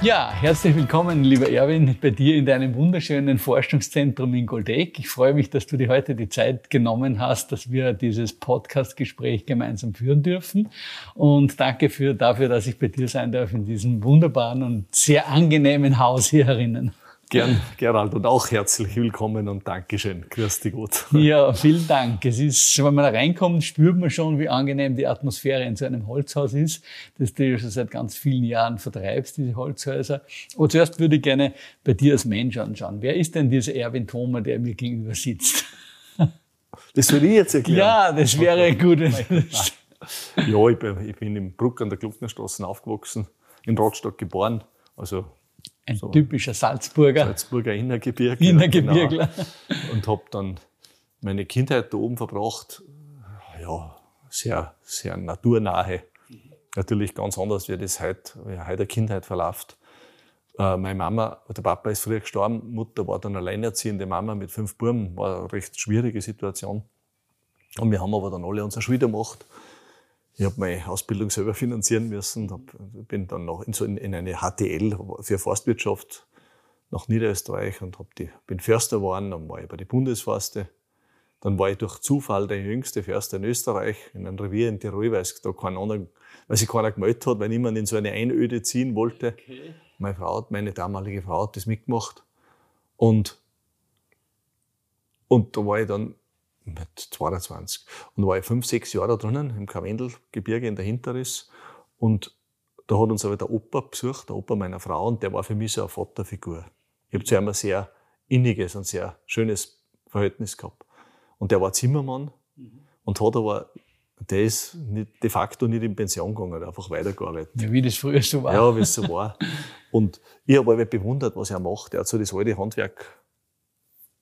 Ja, herzlich willkommen, lieber Erwin, bei dir in deinem wunderschönen Forschungszentrum in Goldeck. Ich freue mich, dass du dir heute die Zeit genommen hast, dass wir dieses Podcast-Gespräch gemeinsam führen dürfen. Und danke für, dafür, dass ich bei dir sein darf in diesem wunderbaren und sehr angenehmen Haus hier herinnen. Gern, Gerald, und auch herzlich willkommen und Dankeschön. Grüß dich gut. Ja, vielen Dank. Es ist, wenn man da reinkommt, spürt man schon, wie angenehm die Atmosphäre in so einem Holzhaus ist, das du ja schon seit ganz vielen Jahren vertreibst, diese Holzhäuser. Aber zuerst würde ich gerne bei dir als Mensch anschauen. Wer ist denn dieser Erwin Thoma, der mir gegenüber sitzt? Das soll ich jetzt erklären? Ja, das wäre gut. ja, ich bin, ich bin im Bruck an der Glucknerstraße aufgewachsen, in Rostock geboren. Also ein so typischer Salzburger. Salzburger Innergebirge. Innergebirgler. Genau. Und habe dann meine Kindheit da oben verbracht. Ja, sehr, sehr naturnahe. Natürlich ganz anders, wie das heute, wie heute der Kindheit verläuft. Äh, meine Mama, der Papa ist früher gestorben, Mutter war dann alleinerziehende Mama mit fünf Buben, war eine recht schwierige Situation. Und wir haben aber dann alle unsere Schule gemacht. Ich habe meine Ausbildung selber finanzieren müssen, hab, bin dann noch in, so in, in, eine HTL für Forstwirtschaft nach Niederösterreich und hab die, bin Förster geworden, dann war ich bei den Bundesforste. Dann war ich durch Zufall der jüngste Förster in Österreich, in einem Revier in Tirol, weil, da anderen, weil sich keiner gemeldet hat, weil niemand in so eine Einöde ziehen wollte. Okay. Meine Frau, meine damalige Frau hat das mitgemacht. Und, und da war ich dann mit 22. Und war ich fünf, sechs Jahre da drinnen, im Karwendelgebirge in der Hinterriss. Und da hat uns aber der Opa besucht, der Opa meiner Frau, und der war für mich so eine Vaterfigur. Ich habe zu ihm ein sehr inniges und sehr schönes Verhältnis gehabt. Und der war Zimmermann mhm. und hat aber, der ist nicht, de facto nicht in Pension gegangen, einfach weitergearbeitet. Ja, wie das früher so war. Ja, wie es so war. Und ich habe aber bewundert, was er macht. Er hat so das alte Handwerk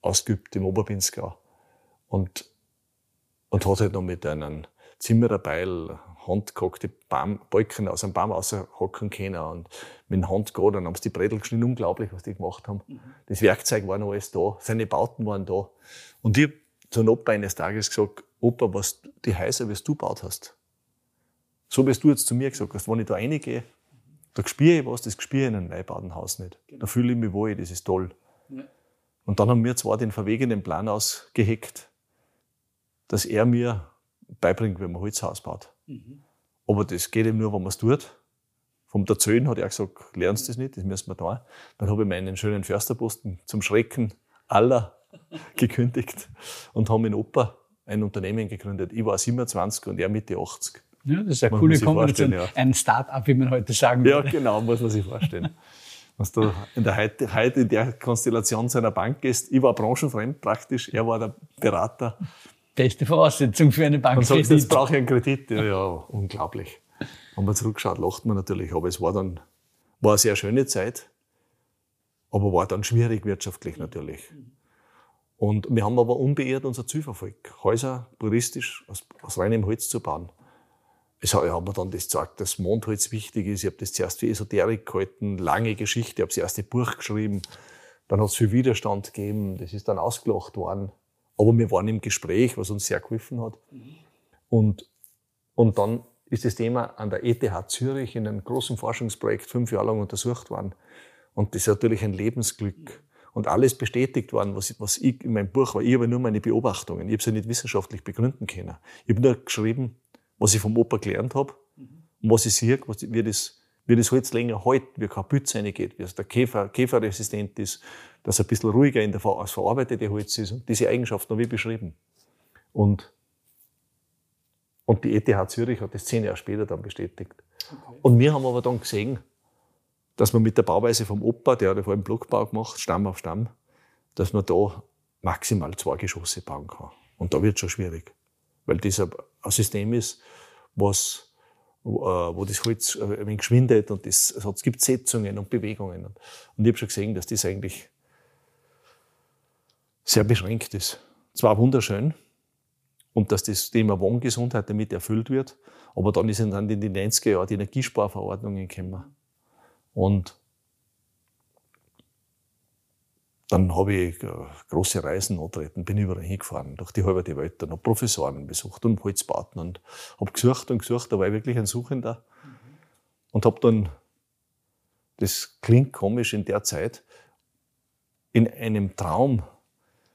ausgeübt im Oberbinskau. Und, und hat halt noch mit einem Zimmererbeil handgehackte Baum, Balken aus einem Baum raushacken können und mit dem Hand gehen. Dann haben sie die Bredel geschnitten. Unglaublich, was die gemacht haben. Mhm. Das Werkzeug war noch alles da. Seine Bauten waren da. Und ich habe zu einem Opa eines Tages gesagt, Opa, was die Häuser, wie du gebaut hast. So wie du jetzt zu mir gesagt hast, wenn ich da reingehe, da spüre ich was, das spüre ich in einem neubauten Haus nicht. Genau. Da fühle ich mich wohl, das ist toll. Ja. Und dann haben wir zwar den verwegenen Plan ausgeheckt, dass er mir beibringt, wie man Holzhaus baut. Mhm. Aber das geht eben nur, wenn man es tut. Vom Erzählen hat er gesagt, lernst du das nicht, das müssen wir da. Dann habe ich meinen schönen Försterposten zum Schrecken aller gekündigt und habe mit Opa ein Unternehmen gegründet. Ich war 27 und er Mitte 80. Ja, das ist eine coole Kombination. Ja. Ein Start-up, wie man heute sagen würde. Ja, genau, muss man sich vorstellen. Was du in der heute, heute in der Konstellation seiner Bank ist, ich war branchenfremd praktisch, er war der Berater beste Voraussetzung für eine Bank. Man sagt, jetzt brauche ich einen Kredit. Ja, ja, unglaublich. Wenn man zurückschaut, lacht man natürlich. Aber es war dann, war eine sehr schöne Zeit. Aber war dann schwierig wirtschaftlich natürlich. Und wir haben aber unbeirrt unser Ziel verfolgt. Häuser puristisch aus, aus reinem Holz zu bauen. Es hat, mir dann das gesagt, dass Mondholz wichtig ist. Ich habe das zuerst für Esoterik gehalten, lange Geschichte. Ich habe das erste Buch geschrieben. Dann hat es viel Widerstand gegeben. Das ist dann ausgelacht worden. Aber wir waren im Gespräch, was uns sehr geholfen hat. Und, und dann ist das Thema an der ETH Zürich in einem großen Forschungsprojekt fünf Jahre lang untersucht worden. Und das ist natürlich ein Lebensglück. Und alles bestätigt worden, was, was ich in meinem Buch war. Ich habe nur meine Beobachtungen. Ich habe sie nicht wissenschaftlich begründen können. Ich habe nur geschrieben, was ich vom Opa gelernt habe und was ich sehe, was, wie das wie das Holz länger hält, wie kein Pütz reingeht, wie es der Käfer, käferresistent ist, dass er ein bisschen ruhiger in der als verarbeitete Holz ist. Und diese Eigenschaften habe ich beschrieben. Und, und die ETH Zürich hat das zehn Jahre später dann bestätigt. Okay. Und wir haben aber dann gesehen, dass man mit der Bauweise vom Opa, der hat ja vor allem Blockbau gemacht, Stamm auf Stamm, dass man da maximal zwei Geschosse bauen kann. Und da wird es schon schwierig. Weil das ein System ist, was wo, äh, wo das Holz äh, geschwindet und das, also es gibt Setzungen und Bewegungen. Und, ich habe schon gesehen, dass das eigentlich sehr beschränkt ist. Zwar wunderschön und dass das Thema Wohngesundheit damit erfüllt wird, aber dann ist dann in den 90er Jahren die Energiesparverordnungen gekommen. Und dann habe ich äh, große Reisen antreten, bin überall hingefahren, durch die halbe Welt, dann habe Professoren besucht und Holzbauten und habe gesucht und gesucht, da war ich wirklich ein Suchender. Mhm. Und habe dann, das klingt komisch in der Zeit, in einem Traum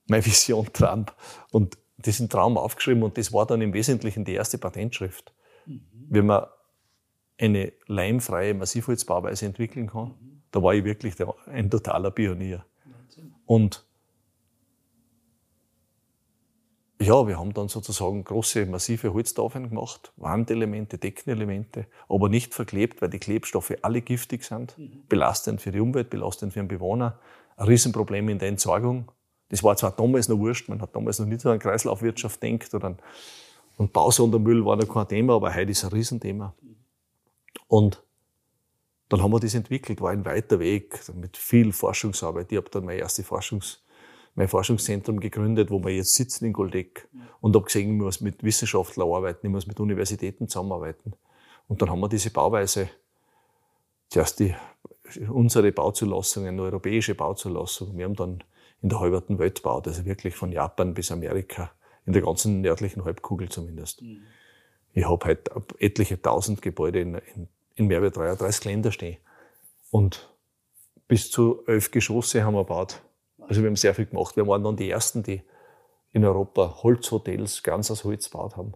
meine Vision Trump und diesen Traum aufgeschrieben und das war dann im Wesentlichen die erste Patentschrift. Mhm. Wenn man eine leimfreie Massivholzbauweise entwickeln kann, mhm. da war ich wirklich der, ein totaler Pionier. Und ja, wir haben dann sozusagen große, massive Holztafeln gemacht, Wandelemente, Deckenelemente, aber nicht verklebt, weil die Klebstoffe alle giftig sind, mhm. belastend für die Umwelt, belastend für den Bewohner, ein Riesenproblem in der Entsorgung. Das war zwar damals noch wurscht, man hat damals noch nicht an Kreislaufwirtschaft denkt oder an, und Bausondermüll war noch kein Thema, aber heute ist ein Riesenthema. Und dann haben wir das entwickelt, war ein weiter Weg mit viel Forschungsarbeit. Ich habe dann mein erstes Forschungs, mein Forschungszentrum gegründet, wo wir jetzt sitzen in Goldeck und habe gesehen, ich muss mit Wissenschaftlern arbeiten, ich muss mit Universitäten zusammenarbeiten. Und dann haben wir diese Bauweise, zuerst die, unsere Bauzulassung, eine europäische Bauzulassung. Wir haben dann in der halberten Welt gebaut, also wirklich von Japan bis Amerika, in der ganzen nördlichen Halbkugel zumindest. Mhm. Ich habe halt etliche tausend Gebäude in, in in mehr als 33 Länder stehen. Und bis zu elf Geschosse haben wir gebaut. Also wir haben sehr viel gemacht. Wir waren dann die Ersten, die in Europa Holzhotels ganz aus Holz gebaut haben.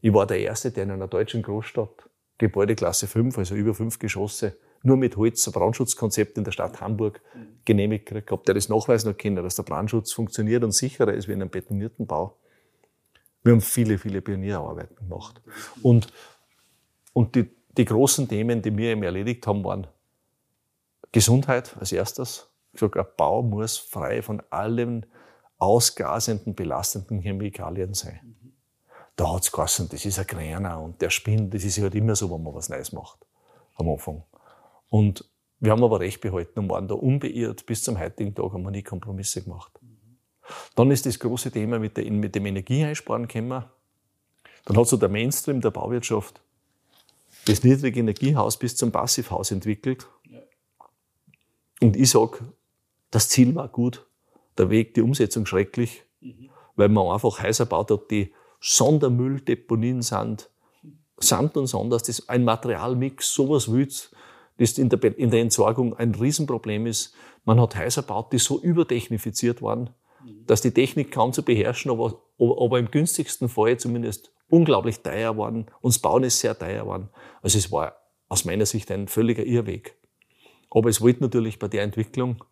Ich war der Erste, der in einer deutschen Großstadt Gebäudeklasse 5, also über fünf Geschosse, nur mit Holz, ein Brandschutzkonzept in der Stadt Hamburg genehmigt gekriegt habe, der das nachweisen noch kennen, dass der Brandschutz funktioniert und sicherer ist wie in einem betonierten Bau. Wir haben viele, viele Pionierarbeiten gemacht. Und, und die, die großen Themen, die wir eben erledigt haben, waren Gesundheit als erstes. Ich sage, ein Bau muss frei von allen ausgasenden, belastenden Chemikalien sein. Da hat's geheißen, das ist ein Kräner und der spinnt. Das ist halt immer so, wenn man was Neues macht. Am Anfang. Und wir haben aber Recht behalten und waren da unbeirrt. Bis zum heutigen Tag haben wir nie Kompromisse gemacht. Dann ist das große Thema mit, der, mit dem Energieeinsparen gekommen. Dann hat so der Mainstream der Bauwirtschaft das niedrige Energiehaus bis zum Passivhaus entwickelt. Und ich sage, das Ziel war gut, der Weg, die Umsetzung schrecklich, mhm. weil man einfach Häuser baut hat, die Sondermülldeponien sind, Sand und Sand, dass das ein Materialmix, sowas wild, das in der, in der Entsorgung ein Riesenproblem ist. Man hat Häuser gebaut, die so übertechnifiziert waren, mhm. dass die Technik kaum zu beherrschen, aber, aber im günstigsten Fall zumindest unglaublich teuer waren. Uns Bauen ist sehr teuer geworden. Also es war aus meiner Sicht ein völliger Irrweg. Aber es wollte natürlich bei der Entwicklung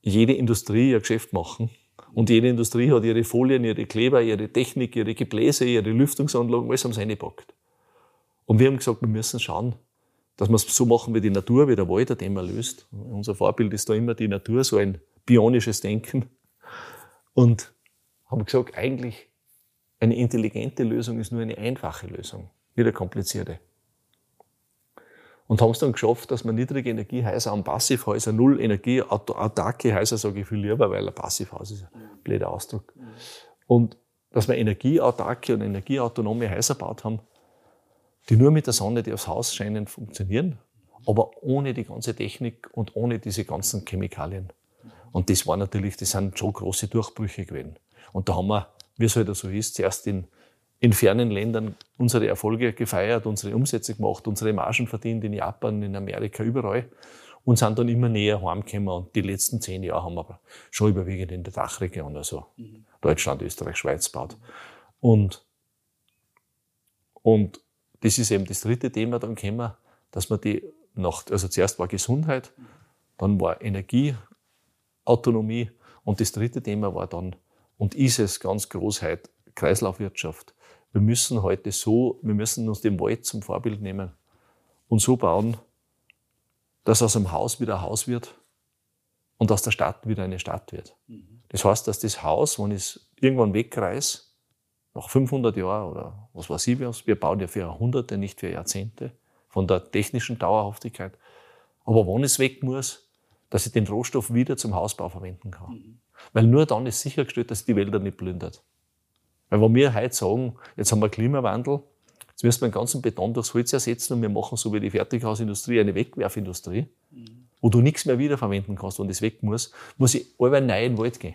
jede Industrie ihr Geschäft machen. Und jede Industrie hat ihre Folien, ihre Kleber, ihre Technik, ihre Gebläse, ihre Lüftungsanlagen, alles haben sie reingepackt. Und wir haben gesagt, wir müssen schauen, dass wir es so machen wie die Natur, wie der Wald ein Thema löst. Unser Vorbild ist da immer die Natur, so ein bionisches Denken. Und haben gesagt, eigentlich eine intelligente Lösung ist nur eine einfache Lösung, nicht eine komplizierte. Und haben es dann geschafft, dass man niedrige Energiehäuser und Passivhäuser, null Energie, autarke Häuser, sage ich viel lieber, weil ein Passivhaus ist ein blöder Ausdruck. Und dass wir energieautarke und energieautonome Häuser gebaut haben, die nur mit der Sonne, die aufs Haus scheinen, funktionieren, aber ohne die ganze Technik und ohne diese ganzen Chemikalien. Und das war natürlich, das sind schon große Durchbrüche gewesen. Und da haben wir wie es halt so ist, zuerst in, in fernen Ländern unsere Erfolge gefeiert, unsere Umsätze gemacht, unsere Margen verdient in Japan, in Amerika, überall und sind dann immer näher heimgekommen. Und die letzten zehn Jahre haben wir schon überwiegend in der Dachregion, also mhm. Deutschland, Österreich, Schweiz gebaut. Und, und das ist eben das dritte Thema dann gekommen, dass man die nach, also zuerst war Gesundheit, dann war Energieautonomie und das dritte Thema war dann und ist es ganz groß heute Kreislaufwirtschaft. Wir müssen heute so, wir müssen uns den Wald zum Vorbild nehmen und so bauen, dass aus einem Haus wieder ein Haus wird und aus der Stadt wieder eine Stadt wird. Das heißt, dass das Haus, wenn ich es irgendwann wegreiß, nach 500 Jahren oder was weiß ich was. Wir bauen ja für Jahrhunderte, nicht für Jahrzehnte von der technischen Dauerhaftigkeit. Aber wann es weg muss, dass ich den Rohstoff wieder zum Hausbau verwenden kann. Weil nur dann ist sichergestellt, dass die Wälder nicht plündert. Weil wenn wir heute sagen, jetzt haben wir Klimawandel, jetzt müssen wir den ganzen Beton durchs Holz ersetzen und wir machen so wie die Fertighausindustrie eine Wegwerfindustrie, mhm. wo du nichts mehr wiederverwenden kannst und das weg muss, muss ich alle neu in den Wald gehen.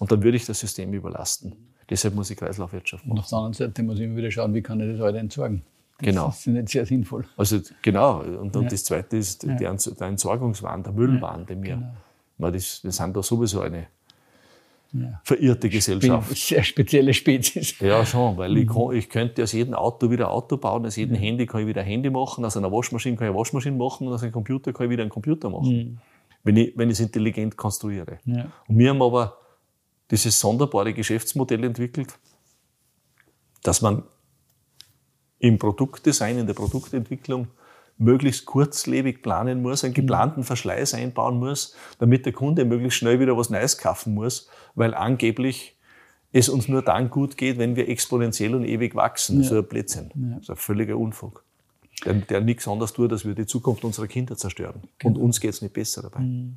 Und dann würde ich das System überlasten. Deshalb muss ich Kreislaufwirtschaft machen. Und auf der anderen Seite muss ich immer wieder schauen, wie kann ich das heute entsorgen. Genau. Das ist nicht sehr sinnvoll. Also genau. Und, und ja. das Zweite ist ja. der Entsorgungswahn, der Müllwahn, den wir, genau. das, wir sind da sowieso eine ja. verirrte Gesellschaft. Sehr spezielle Spezies. Ja, schon, weil ich, mhm. kann, ich könnte aus jedem Auto wieder ein Auto bauen, aus jedem Handy kann ich wieder ein Handy machen, aus einer Waschmaschine kann ich eine Waschmaschine machen und aus einem Computer kann ich wieder einen Computer machen. Mhm. Wenn, ich, wenn ich es intelligent konstruiere. Und wir haben aber dieses sonderbare Geschäftsmodell entwickelt, dass man im Produktdesign, in der Produktentwicklung möglichst kurzlebig planen muss, einen geplanten Verschleiß einbauen muss, damit der Kunde möglichst schnell wieder was Neues kaufen muss, weil angeblich es uns nur dann gut geht, wenn wir exponentiell und ewig wachsen. Ja. So ein Blödsinn. Ja. Das ist ein völliger Unfug. Der, der nichts anderes tut, dass wir die Zukunft unserer Kinder zerstören. Genau. Und uns geht es nicht besser dabei. Mhm.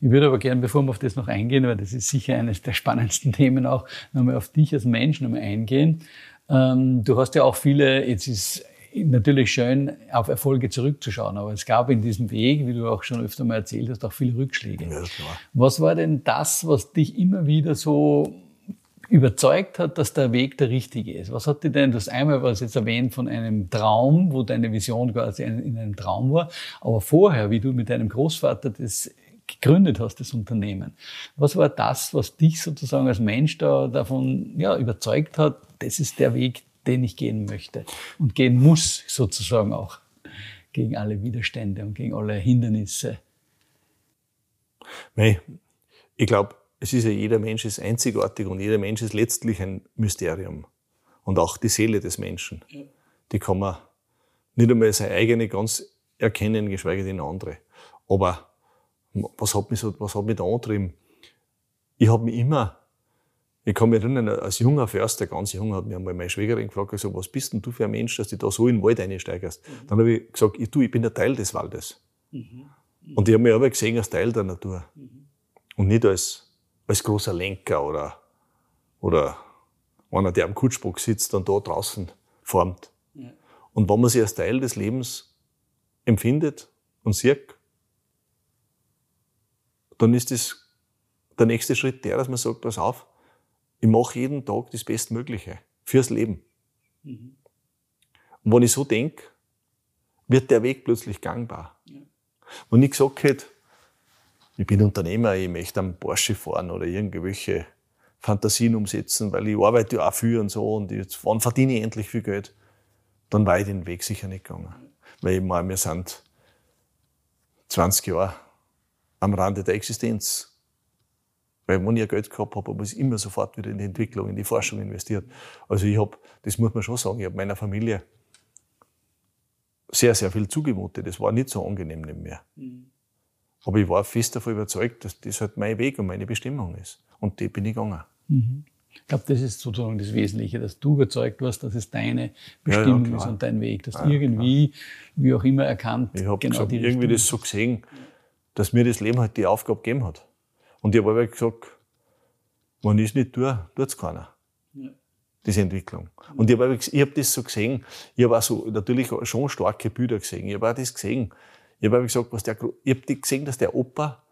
Ich würde aber gerne, bevor wir auf das noch eingehen, weil das ist sicher eines der spannendsten Themen auch, nochmal auf dich als Mensch nochmal eingehen. Ähm, du hast ja auch viele, jetzt ist natürlich schön, auf Erfolge zurückzuschauen, aber es gab in diesem Weg, wie du auch schon öfter mal erzählt hast, auch viele Rückschläge. Ja. Was war denn das, was dich immer wieder so überzeugt hat, dass der Weg der richtige ist? Was hat dir denn, das einmal was jetzt erwähnt von einem Traum, wo deine Vision quasi in einem Traum war, aber vorher, wie du mit deinem Großvater das gegründet hast, das Unternehmen. Was war das, was dich sozusagen als Mensch da davon ja, überzeugt hat, das ist der Weg, den ich gehen möchte und gehen muss, sozusagen auch gegen alle Widerstände und gegen alle Hindernisse? Ich glaube, es ist ja jeder Mensch ist einzigartig und jeder Mensch ist letztlich ein Mysterium. Und auch die Seele des Menschen, die kann man nicht einmal seine eigene ganz erkennen, geschweige denn andere. Aber was hat mich, so, was hat mich da angetrieben? Ich habe mich immer, ich kann mich erinnern, als junger Förster, ganz jung, hat mir einmal meine Schwägerin gefragt, gesagt, was bist denn du für ein Mensch, dass du da so in den Wald einsteigst? Mhm. Dann habe ich gesagt, ich, du, ich bin ein Teil des Waldes. Mhm. Mhm. Und ich habe mich aber gesehen als Teil der Natur. Mhm. Und nicht als, als großer Lenker oder, oder einer, der am Kutschbock sitzt und da draußen formt. Ja. Und wenn man sich als Teil des Lebens empfindet und sieht, dann ist das der nächste Schritt der, dass man sagt, pass auf, ich mache jeden Tag das Bestmögliche fürs Leben. Mhm. Und wenn ich so denke, wird der Weg plötzlich gangbar. Ja. Wenn ich gesagt hätte, ich bin Unternehmer, ich möchte am Porsche fahren oder irgendwelche Fantasien umsetzen, weil ich arbeite ja auch viel und so und jetzt, wann verdiene ich endlich viel Geld, dann war ich den Weg sicher nicht gegangen. Weil ich meine, wir sind 20 Jahre am Rande der Existenz. Weil wenn ich Geld gehabt habe, habe ich immer sofort wieder in die Entwicklung, in die Forschung investiert. Also ich habe, das muss man schon sagen, ich habe meiner Familie sehr, sehr viel zugemutet. Das war nicht so angenehm neben mir. Mhm. Aber ich war fest davon überzeugt, dass das halt mein Weg und meine Bestimmung ist. Und die bin ich gegangen. Mhm. Ich glaube, das ist sozusagen das Wesentliche, dass du überzeugt warst, dass es deine Bestimmung ja, ja, ist und dein Weg. Dass ja, irgendwie, klar. wie auch immer erkannt, ich habe genau irgendwie das so gesehen, dass mir das Leben halt die Aufgabe gegeben hat. Und ich habe aber gesagt, wenn ich es nicht tue, tut es keiner. Ja. Diese Entwicklung. Und ich habe hab das so gesehen. Ich habe auch so natürlich schon starke Bilder gesehen. Ich habe auch das gesehen. Ich habe gesagt, was der, ich habe gesehen, dass der Opa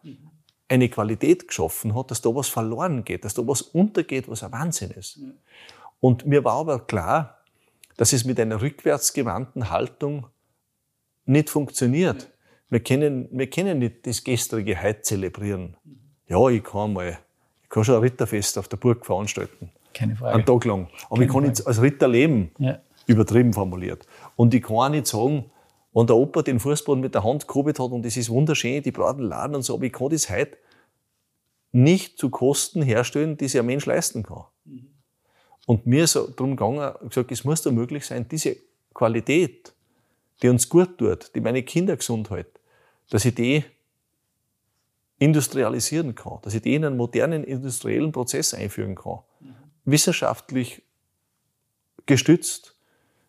eine Qualität geschaffen hat, dass da was verloren geht, dass da was untergeht, was ein Wahnsinn ist. Ja. Und mir war aber klar, dass es mit einer rückwärtsgewandten Haltung nicht funktioniert. Ja. Wir können, wir können nicht das gestrige heute zelebrieren. Ja, ich kann mal, ich kann schon ein Ritterfest auf der Burg veranstalten. Keine Frage. Einen Tag lang. Aber Keine ich kann nicht als Ritter leben. Ja. Übertrieben formuliert. Und ich kann auch nicht sagen, wenn der Opa den Fußboden mit der Hand gehobelt hat und das ist wunderschön, die braten Laden und so, aber ich kann das heute nicht zu Kosten herstellen, die sich ein Mensch leisten kann. Mhm. Und mir ist darum gegangen, gesagt, es muss da möglich sein, diese Qualität, die uns gut tut, die meine Kinder gesund hält, dass ich die industrialisieren kann, dass ich die in einen modernen industriellen Prozess einführen kann. Wissenschaftlich gestützt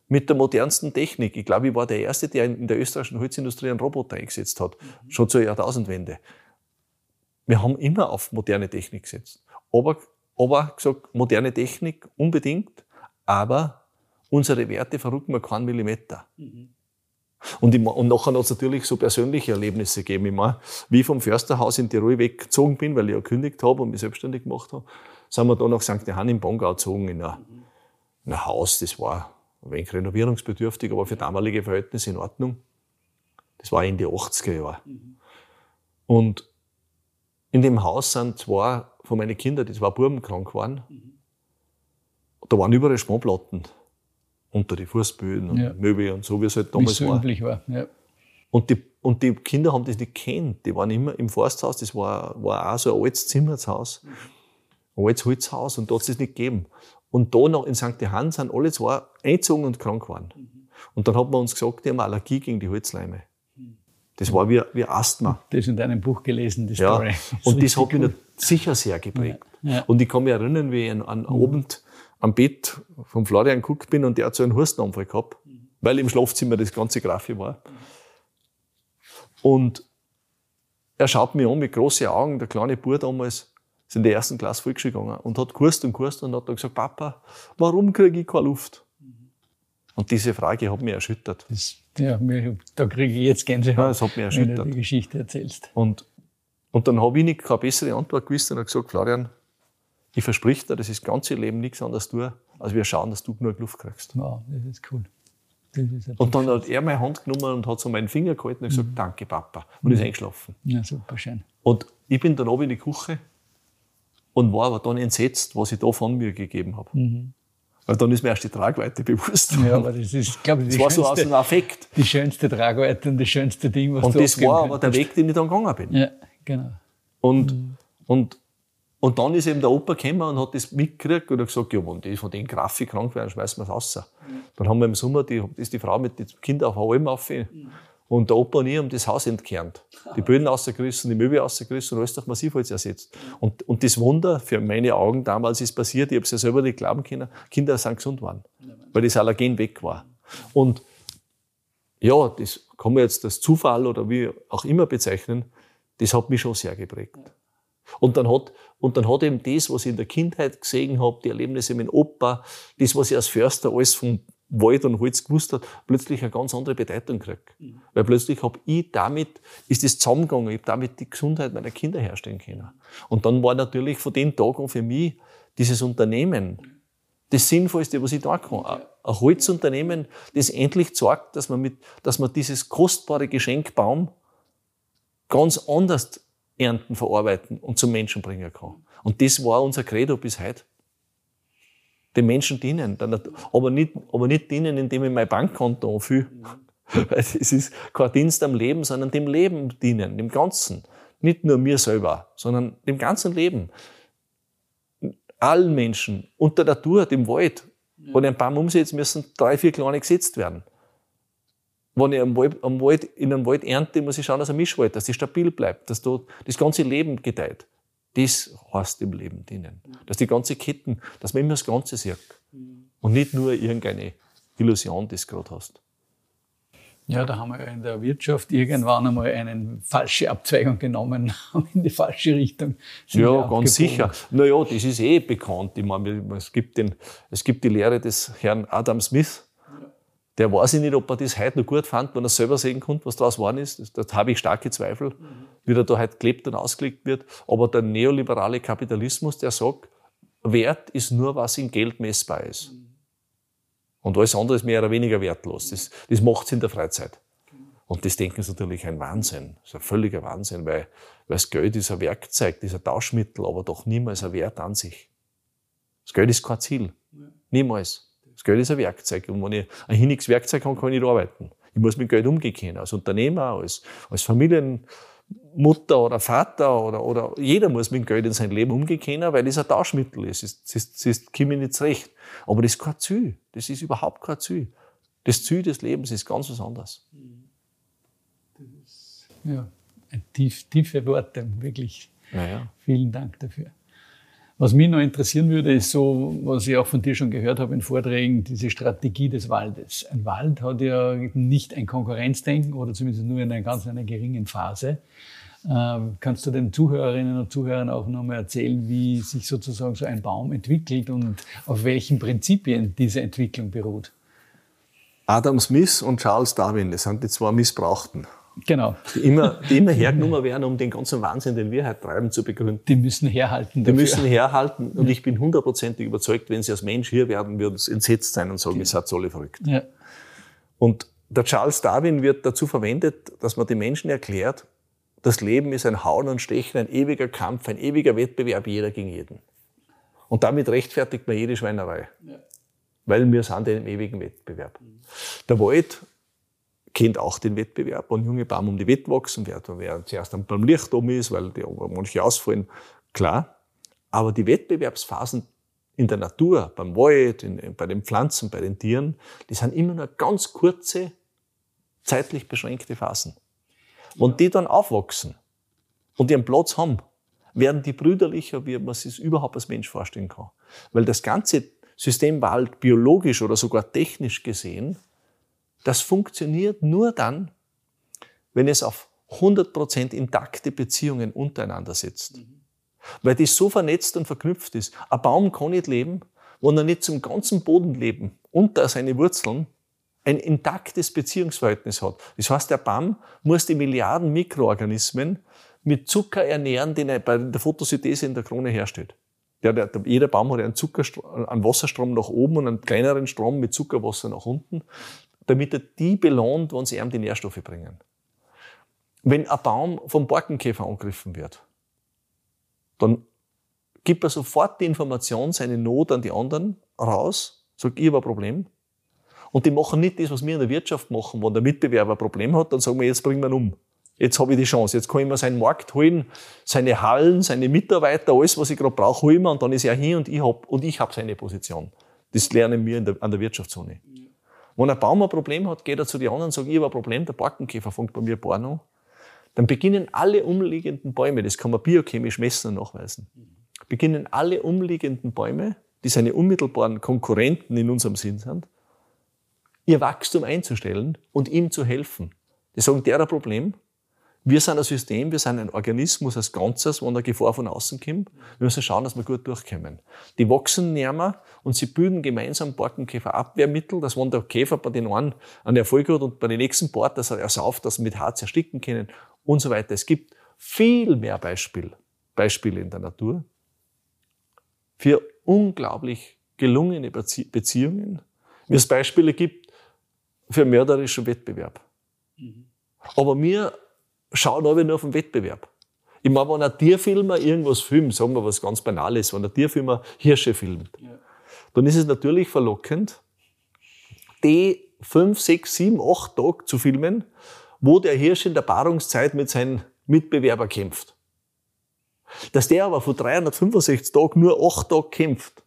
mit der modernsten Technik. Ich glaube, ich war der Erste, der in der österreichischen Holzindustrie einen Roboter eingesetzt hat, mhm. schon zur Jahrtausendwende. Wir haben immer auf moderne Technik gesetzt. Aber, aber gesagt, moderne Technik unbedingt, aber unsere Werte verrücken wir keinen Millimeter. Mhm. Und, ich, und nachher hat es natürlich so persönliche Erlebnisse gegeben. Ich meine, wie ich vom Försterhaus in Tirol weggezogen bin, weil ich ja gekündigt habe und mich selbstständig gemacht habe, sind wir da nach St. Johann im Bongau gezogen, in ein, in ein Haus, das war ein wenig renovierungsbedürftig, aber für damalige Verhältnisse in Ordnung. Das war in die 80er Jahre. Und in dem Haus sind zwei von meinen Kindern, die zwei Buben krank geworden. Da waren überall Schwammplatten unter die Fußböden und ja. Möbel und so, wie es halt damals so war. war. Ja. Und, die, und die Kinder haben das nicht kennt. Die waren immer im Forsthaus, das war, war auch so ein altes Zimmerhaus, ein altes Holzhaus und da hat es das nicht gegeben. Und da noch in St. Johann sind alle zwei eingezogen und krank geworden. Und dann hat man uns gesagt, die haben Allergie gegen die Holzleime. Das war wie, wie Asthma. Das ist in deinem Buch gelesen, die Story. Ja. Und das hat mich sicher sehr geprägt. Ja. Ja. Und ich kann mich erinnern, wie ich an, an mhm. Abend am Bett vom Florian geguckt bin und der hat so einen Hustenanfall gehabt, weil im Schlafzimmer das ganze Graffi war. Und er schaut mich an mit großen Augen, der kleine Bub damals, ist in der ersten Klasse Volksschule gegangen und hat gewusst und gewusst und hat dann gesagt, Papa, warum kriege ich keine Luft? Und diese Frage hat mich erschüttert. Das, ja, da kriege ich jetzt Gänsehaut, ja, das hat mich erschüttert. wenn du die Geschichte erzählst. Und, und dann habe ich nicht keine bessere Antwort gewusst und habe gesagt, Florian, ich versprich dir, dass ich das ganze Leben nichts anderes tue, als wir schauen, dass du genug Luft kriegst. Wow, das ist cool. Das ist und dann hat er meine Hand genommen und hat so meinen Finger gehalten und gesagt, mhm. danke Papa. Und mhm. ist eingeschlafen. Ja, super schön. Und ich bin dann oben in die Küche und war aber dann entsetzt, was ich da von mir gegeben habe. Mhm. Weil dann ist mir erst die Tragweite bewusst. Ja, aber das ist, glaube ich, das war so aus dem Affekt. Die schönste Tragweite und das schönste Ding, was und du Und das war aber der Weg, den ich dann gegangen bin. Ja, genau. Und, mhm. und und dann ist eben der Opa gekommen und hat das mitgekriegt und hat gesagt, ja, wenn die von den Grafik krank werden, schmeißen wir es raus. Mhm. Dann haben wir im Sommer, die, ist die Frau mit den Kindern auf Alm auf. Mhm. Und der Opa und ich haben das Haus entkernt. Die Böden rausgerissen, die Möbel rausgerissen und alles durch Massivholz ersetzt. Und, und das Wunder für meine Augen damals ist passiert, ich habe es ja selber nicht glauben können, Kinder sind gesund worden. Weil das Allergen weg war. Und ja, das kann man jetzt als Zufall oder wie auch immer bezeichnen, das hat mich schon sehr geprägt. Und dann hat, und dann hat eben das, was ich in der Kindheit gesehen habe, die Erlebnisse mit dem Opa, das, was ich als Förster alles vom Wald und Holz gewusst hat, plötzlich eine ganz andere Bedeutung gekriegt. Mhm. Weil plötzlich habe ich damit, ist das zusammengegangen, ich habe damit die Gesundheit meiner Kinder herstellen können. Und dann war natürlich von den Tagen für mich dieses Unternehmen das Sinnvollste, was ich da kann. Ein Holzunternehmen, das endlich zeigt, dass man, mit, dass man dieses kostbare Geschenk Baum ganz anders ernten, verarbeiten und zum Menschen bringen kann. Und das war unser Credo bis heute. Den Menschen dienen. Aber nicht, aber nicht dienen, indem ich mein Bankkonto anfühle. Weil es ist kein Dienst am Leben, sondern dem Leben dienen, dem Ganzen. Nicht nur mir selber, sondern dem ganzen Leben. Allen Menschen, unter der Natur, dem Wald. Wenn ich einen Baum umsetze, müssen drei, vier kleine gesetzt werden. Wenn ich am Wald, am Wald, in einem Wald ernte, muss ich schauen, dass er Mischwald, dass die stabil bleibt, dass dort das ganze Leben gedeiht. Das heißt im Leben dienen. Dass die ganze Ketten, dass man immer das Ganze sieht. Und nicht nur irgendeine Illusion, die du gerade hast. Ja, da haben wir ja in der Wirtschaft irgendwann einmal eine falsche Abzweigung genommen, in die falsche Richtung. Ja, ganz sicher. Naja, das ist eh bekannt. Ich meine, es gibt, den, es gibt die Lehre des Herrn Adam Smith, der weiß ich nicht, ob er das heute noch gut fand, wenn er selber sehen konnte, was daraus geworden ist. Da habe ich starke Zweifel, mhm. wie er da heute gelebt und ausgelegt wird. Aber der neoliberale Kapitalismus, der sagt, Wert ist nur, was in Geld messbar ist. Mhm. Und alles andere ist mehr oder weniger wertlos. Das, das macht es in der Freizeit. Und das denken sie natürlich ein Wahnsinn. Das ist ein völliger Wahnsinn, weil, weil das Geld ist ein Werkzeug, das ist ein Tauschmittel, aber doch niemals ein Wert an sich. Das Geld ist kein Ziel. Niemals. Das Geld ist ein Werkzeug. Und wenn ich ein hinniges Werkzeug habe, kann ich nicht arbeiten. Ich muss mit Geld umgehen können. Als Unternehmer, als, als Familienmutter oder Vater oder, oder jeder muss mit Geld in sein Leben umgehen können, weil es ein Tauschmittel ist. Es ist, es ist, komme nicht zurecht. Aber das ist kein Ziel. Das ist überhaupt kein Ziel. Das Ziel des Lebens ist ganz was anderes. ja, tief, tiefe Worte, wirklich. Naja. Vielen Dank dafür. Was mich noch interessieren würde, ist so, was ich auch von dir schon gehört habe in Vorträgen, diese Strategie des Waldes. Ein Wald hat ja nicht ein Konkurrenzdenken oder zumindest nur in einer ganz einer geringen Phase. Ähm, kannst du den Zuhörerinnen und Zuhörern auch nochmal erzählen, wie sich sozusagen so ein Baum entwickelt und auf welchen Prinzipien diese Entwicklung beruht? Adam Smith und Charles Darwin, das sind die zwei Missbrauchten. Genau. Die immer, die immer hergenommen werden, um den ganzen Wahnsinn, den wir heute treiben, zu begründen. Die müssen herhalten. Die müssen herhalten. Und ich bin hundertprozentig überzeugt, wenn sie als Mensch hier werden, würden sie entsetzt sein und sagen, ihr seid alle verrückt. Ja. Und der Charles Darwin wird dazu verwendet, dass man den Menschen erklärt, das Leben ist ein Hauen und Stechen, ein ewiger Kampf, ein ewiger Wettbewerb, jeder gegen jeden. Und damit rechtfertigt man jede Schweinerei. Ja. Weil wir sind in einem ewigen Wettbewerb. Mhm. Der Wald kennt auch den Wettbewerb. Ein junge Baum um die Wette wachsen, wer, wer zuerst beim Licht oben ist, weil die manche ausfallen, klar. Aber die Wettbewerbsphasen in der Natur, beim Wald, in, bei den Pflanzen, bei den Tieren, die sind immer nur ganz kurze, zeitlich beschränkte Phasen. Und die dann aufwachsen und ihren Platz haben, werden die brüderlicher, wie man sich überhaupt als Mensch vorstellen kann. Weil das ganze System war halt biologisch oder sogar technisch gesehen das funktioniert nur dann, wenn es auf 100% intakte Beziehungen untereinander setzt. Mhm. Weil die so vernetzt und verknüpft ist. Ein Baum kann nicht leben, wenn er nicht zum ganzen Bodenleben unter seine Wurzeln ein intaktes Beziehungsverhältnis hat. Das heißt, der Baum muss die Milliarden Mikroorganismen mit Zucker ernähren, den er bei der Photosynthese in der Krone herstellt. Der, der, jeder Baum hat einen, Zuckerstrom, einen Wasserstrom nach oben und einen kleineren Strom mit Zuckerwasser nach unten damit er die belohnt, wenn sie ihm die Nährstoffe bringen. Wenn ein Baum vom Borkenkäfer angegriffen wird, dann gibt er sofort die Information, seine Not an die anderen raus, sagt, ich habe ein Problem. Und die machen nicht das, was wir in der Wirtschaft machen, wenn der Mitbewerber ein Problem hat, dann sagen wir, jetzt bringen wir ihn um. Jetzt habe ich die Chance. Jetzt kann ich mir seinen Markt holen, seine Hallen, seine Mitarbeiter, alles, was ich gerade brauche, holen wir und dann ist er hin und ich habe und ich habe seine Position. Das lernen wir der, an der Wirtschaftszone. Wenn ein Baum ein Problem hat, geht er zu den anderen und sagt, ich habe ein Problem, der Borkenkäfer fängt bei mir Born an. Dann beginnen alle umliegenden Bäume, das kann man biochemisch messen und nachweisen, beginnen alle umliegenden Bäume, die seine unmittelbaren Konkurrenten in unserem Sinn sind, ihr Wachstum einzustellen und ihm zu helfen. Die sagen, der hat ein Problem, wir sind ein System, wir sind ein Organismus als Ganzes, wo eine Gefahr von außen kommt. Wir müssen schauen, dass wir gut durchkommen. Die wachsen näher und sie bilden gemeinsam Borkenkäferabwehrmittel, dass wenn der Käfer bei den einen einen Erfolg hat und bei den nächsten Bord, dass er ersauft, dass sie mit Harz ersticken können und so weiter. Es gibt viel mehr Beispiele, Beispiele in der Natur für unglaublich gelungene Beziehungen, wie es Beispiele gibt für mörderischen Wettbewerb. Mhm. Aber wir schauen alle nur auf den Wettbewerb. Ich meine, wenn ein Tierfilmer irgendwas filmt, sagen wir was ganz Banales, wenn ein Tierfilmer Hirsche filmt, ja. dann ist es natürlich verlockend, die fünf, sechs, sieben, acht Tage zu filmen, wo der Hirsch in der Paarungszeit mit seinem Mitbewerber kämpft. Dass der aber vor 365 Tagen nur acht Tage kämpft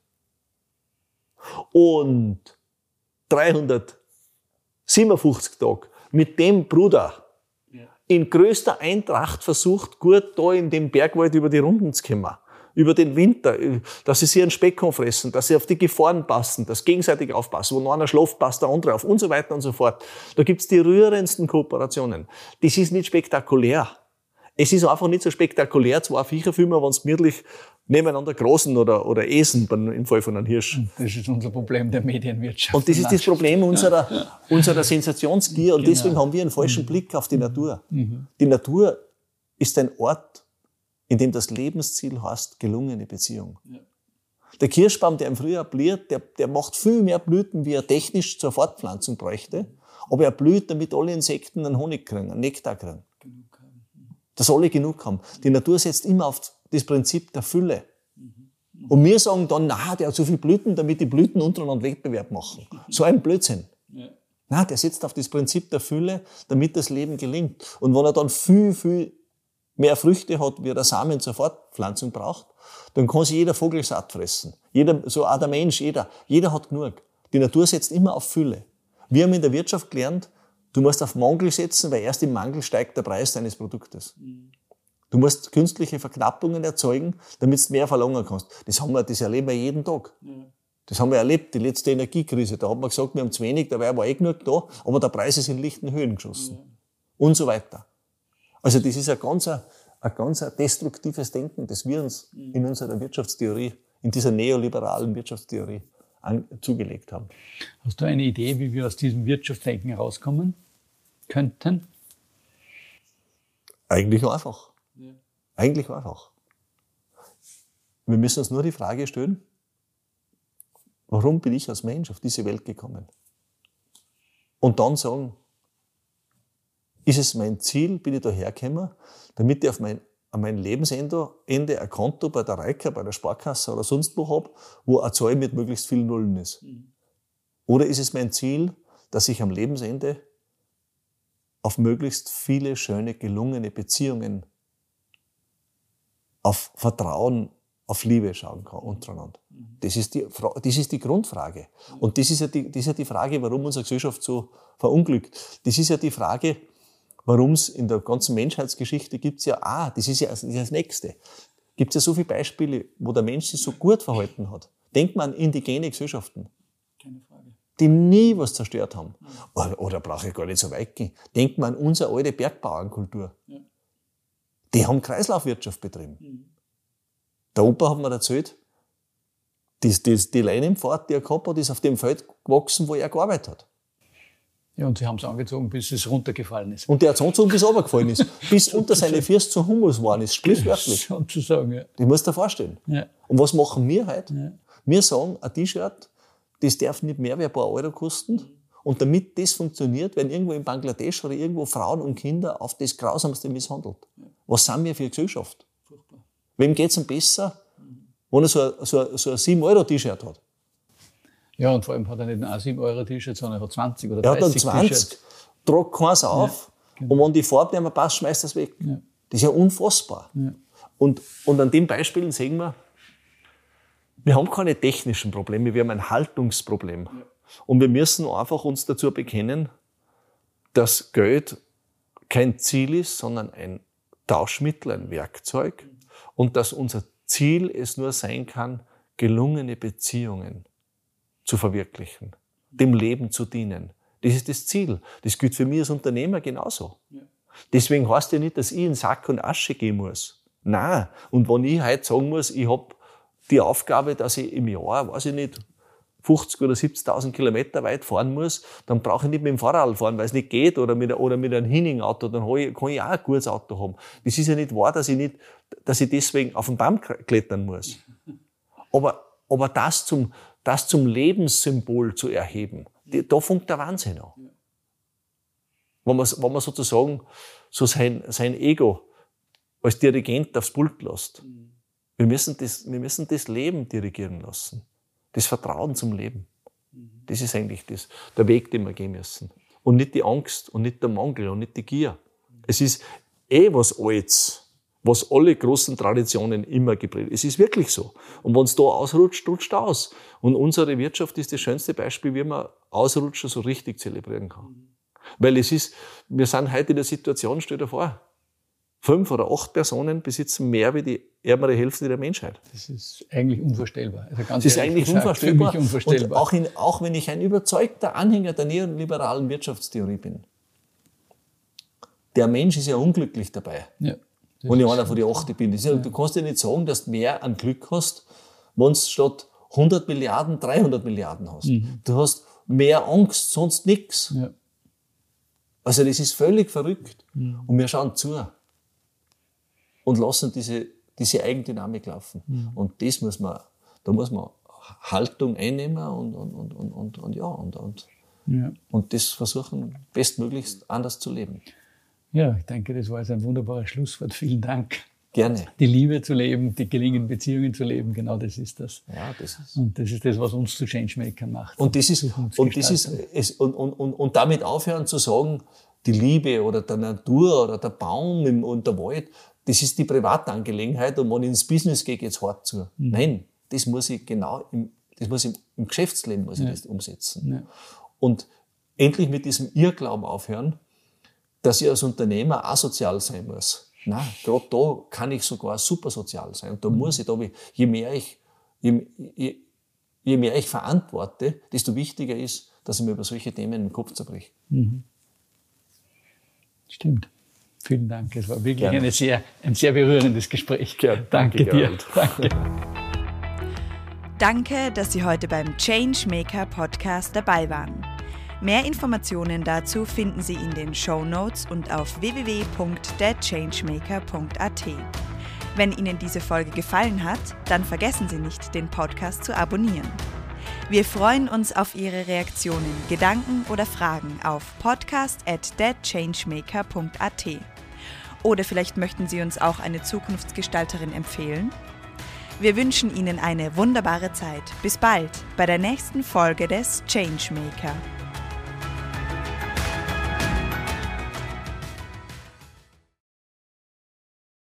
und 357 Tage mit dem Bruder in größter Eintracht versucht, gut da in dem Bergwald über die Runden zu kommen. Über den Winter, dass sie sich einen Speck fressen, dass sie auf die Gefahren passen, dass gegenseitig aufpassen, wo einer schläft, passt der andere auf und so weiter und so fort. Da gibt's die rührendsten Kooperationen. Das ist nicht spektakulär. Es ist einfach nicht so spektakulär, zwei Viecherfilme, wenn es gemütlich nebeneinander großen oder, oder Esen im Fall von einem Hirsch. Das ist unser Problem der Medienwirtschaft. Und das ist das Problem unserer, ja. unserer Sensationsgier und genau. deswegen haben wir einen falschen mhm. Blick auf die Natur. Mhm. Die Natur ist ein Ort, in dem das Lebensziel heißt, gelungene Beziehung. Ja. Der Kirschbaum, der im Frühjahr blüht, der, der macht viel mehr Blüten, wie er technisch zur Fortpflanzung bräuchte. Aber er blüht, damit alle Insekten einen Honig kriegen, einen Nektar kriegen dass alle genug haben. Die Natur setzt immer auf das Prinzip der Fülle. Und wir sagen dann, na, der hat so viel Blüten, damit die Blüten untereinander Wettbewerb machen. So ein Blödsinn. Ja. Na, der setzt auf das Prinzip der Fülle, damit das Leben gelingt. Und wenn er dann viel, viel mehr Früchte hat, wie er Samen zur Fortpflanzung braucht, dann kann sich jeder Vogel satt fressen. Jeder, so auch der Mensch, jeder. Jeder hat genug. Die Natur setzt immer auf Fülle. Wir haben in der Wirtschaft gelernt, Du musst auf Mangel setzen, weil erst im Mangel steigt der Preis deines Produktes. Du musst künstliche Verknappungen erzeugen, damit du mehr verlangen kannst. Das haben wir, das erleben wir jeden Tag. Ja. Das haben wir erlebt, die letzte Energiekrise. Da hat man gesagt, wir haben zu wenig, dabei war eh genug da, aber der Preis ist in lichten Höhen geschossen. Ja. Und so weiter. Also das ist ein ganz, ein ganz destruktives Denken, das wir uns in unserer Wirtschaftstheorie, in dieser neoliberalen Wirtschaftstheorie an, zugelegt haben. Hast du eine Idee, wie wir aus diesem Wirtschaftsdenken herauskommen könnten? Eigentlich einfach. Eigentlich einfach. Wir müssen uns nur die Frage stellen, warum bin ich als Mensch auf diese Welt gekommen? Und dann sagen, ist es mein Ziel, bin ich da hergekommen, damit ich auf mein, an mein Lebensende Ende ein Konto bei der Reika, bei der Sparkasse oder sonst wo habe, wo eine Zahl mit möglichst vielen Nullen ist? Mhm. Oder ist es mein Ziel, dass ich am Lebensende auf möglichst viele schöne, gelungene Beziehungen, auf Vertrauen, auf Liebe schauen kann untereinander. Das ist die, das ist die Grundfrage. Und das ist, ja die, das ist ja die Frage, warum unsere Gesellschaft so verunglückt. Das ist ja die Frage, warum es in der ganzen Menschheitsgeschichte gibt es ja, ah, das ist ja das, ist das Nächste. Gibt es ja so viele Beispiele, wo der Mensch sich so gut verhalten hat. Denkt man an indigene Gesellschaften. Keine Frage. Die nie was zerstört haben. Oder, oder brauche ich gar nicht so weit gehen. Denkt man an unsere alte Bergbauernkultur. Ja. Die haben Kreislaufwirtschaft betrieben. Mhm. Der Opa hat mir erzählt, die, die, die Leinenpfad, die er gehabt hat, ist auf dem Feld gewachsen, wo er gearbeitet hat. Ja, und sie haben es angezogen, bis es runtergefallen ist. Und der hat es angezogen, bis es runtergefallen ist. bis unter seine Füße zu Humus geworden ist, sprichwörtlich. Sozusagen, ja. Die musst du dir vorstellen. Ja. Und was machen wir heute? Ja. Wir sagen, ein T-Shirt, das darf nicht mehr wie ein paar Euro kosten. Und damit das funktioniert, werden irgendwo in Bangladesch oder irgendwo Frauen und Kinder auf das Grausamste misshandelt. Was sind wir für eine Gesellschaft? Furchtbar. Wem geht es am besser, wenn er so ein, so ein, so ein 7-Euro-T-Shirt hat? Ja, und vor allem hat er nicht ein 7 Euro T-Shirt, sondern er hat 20 oder 30 Er hat dann 20, tragt keins auf ja, genau. und wenn die Farbe nicht mehr passt, schmeißt er es weg. Ja. Das ist ja unfassbar. Ja. Und, und an den Beispielen sehen wir, wir haben keine technischen Probleme, wir haben ein Haltungsproblem. Und wir müssen einfach uns dazu bekennen, dass Geld kein Ziel ist, sondern ein Tauschmittel, ein Werkzeug. Und dass unser Ziel es nur sein kann, gelungene Beziehungen zu verwirklichen, dem Leben zu dienen. Das ist das Ziel. Das gilt für mich als Unternehmer genauso. Ja. Deswegen heißt ja nicht, dass ich in Sack und Asche gehen muss. Nein. Und wenn ich heute sagen muss, ich habe die Aufgabe, dass ich im Jahr, weiß ich nicht, 50 oder 70.000 Kilometer weit fahren muss, dann brauche ich nicht mit dem Fahrrad fahren, weil es nicht geht, oder mit, oder mit einem Hinning-Auto, dann kann ich auch ein gutes Auto haben. Das ist ja nicht wahr, dass ich nicht, dass ich deswegen auf den Baum klettern muss. Aber, aber das zum, das zum Lebenssymbol zu erheben, da fängt der Wahnsinn an. Wenn man, wenn man sozusagen so sein, sein Ego als Dirigent aufs Pult lässt. Wir müssen, das, wir müssen das Leben dirigieren lassen. Das Vertrauen zum Leben. Das ist eigentlich das, der Weg, den wir gehen müssen. Und nicht die Angst und nicht der Mangel und nicht die Gier. Es ist eh was Altes was alle großen Traditionen immer geprägt. Es ist wirklich so. Und wenn es da ausrutscht, rutscht aus. Und unsere Wirtschaft ist das schönste Beispiel, wie man Ausrutscher so richtig zelebrieren kann. Weil es ist, wir sind heute in der Situation, stell dir vor, fünf oder acht Personen besitzen mehr wie die ärmere Hälfte der Menschheit. Das ist eigentlich unvorstellbar. Also das ist eigentlich gesagt, unvorstellbar. Unvorstellbar. Und auch, in, auch wenn ich ein überzeugter Anhänger der neoliberalen Wirtschaftstheorie bin. Der Mensch ist ja unglücklich dabei. Ja. Wenn ich einer von den 8 bin. Ja, du kannst ja nicht sagen, dass du mehr an Glück hast, wenn du statt 100 Milliarden 300 Milliarden hast. Mhm. Du hast mehr Angst, sonst nichts. Ja. Also das ist völlig verrückt. Mhm. Und wir schauen zu und lassen diese, diese Eigendynamik laufen. Mhm. Und das muss man, da muss man Haltung einnehmen und, und, und, und, und, und ja, und, und, ja. und das versuchen, bestmöglichst anders zu leben. Ja, ich denke, das war jetzt ein wunderbares Schlusswort. Vielen Dank. Gerne. Die Liebe zu leben, die gelingenden Beziehungen zu leben, genau das ist das. Ja, das ist. Und das ist das, was uns zu Changemakern macht. Und das ist, und das ist, es, und, und, und, und damit aufhören zu sagen, die Liebe oder der Natur oder der Baum und der Wald, das ist die Privatangelegenheit und wenn ich ins Business gehe, geht's hart zu. Mhm. Nein, das muss ich genau im, das muss ich im Geschäftsleben muss ich ja. das umsetzen. Ja. Und endlich mit diesem Irrglauben aufhören, dass ich als Unternehmer asozial sein muss. Nein, gerade da kann ich sogar super sozial sein. Und da mhm. muss ich, da, je mehr ich, je, je, je, mehr ich verantworte, desto wichtiger ist, dass ich mir über solche Themen den Kopf zerbreche. Mhm. Stimmt. Vielen Dank. Es war wirklich eine sehr, ein sehr berührendes Gespräch. Gerne. Danke, Danke dir. Danke. Danke, dass Sie heute beim Changemaker Podcast dabei waren. Mehr Informationen dazu finden Sie in den Show Notes und auf www.thechangemaker.at. Wenn Ihnen diese Folge gefallen hat, dann vergessen Sie nicht, den Podcast zu abonnieren. Wir freuen uns auf Ihre Reaktionen, Gedanken oder Fragen auf podcast at deadchangemaker.at. Oder vielleicht möchten Sie uns auch eine Zukunftsgestalterin empfehlen? Wir wünschen Ihnen eine wunderbare Zeit. Bis bald bei der nächsten Folge des Changemaker.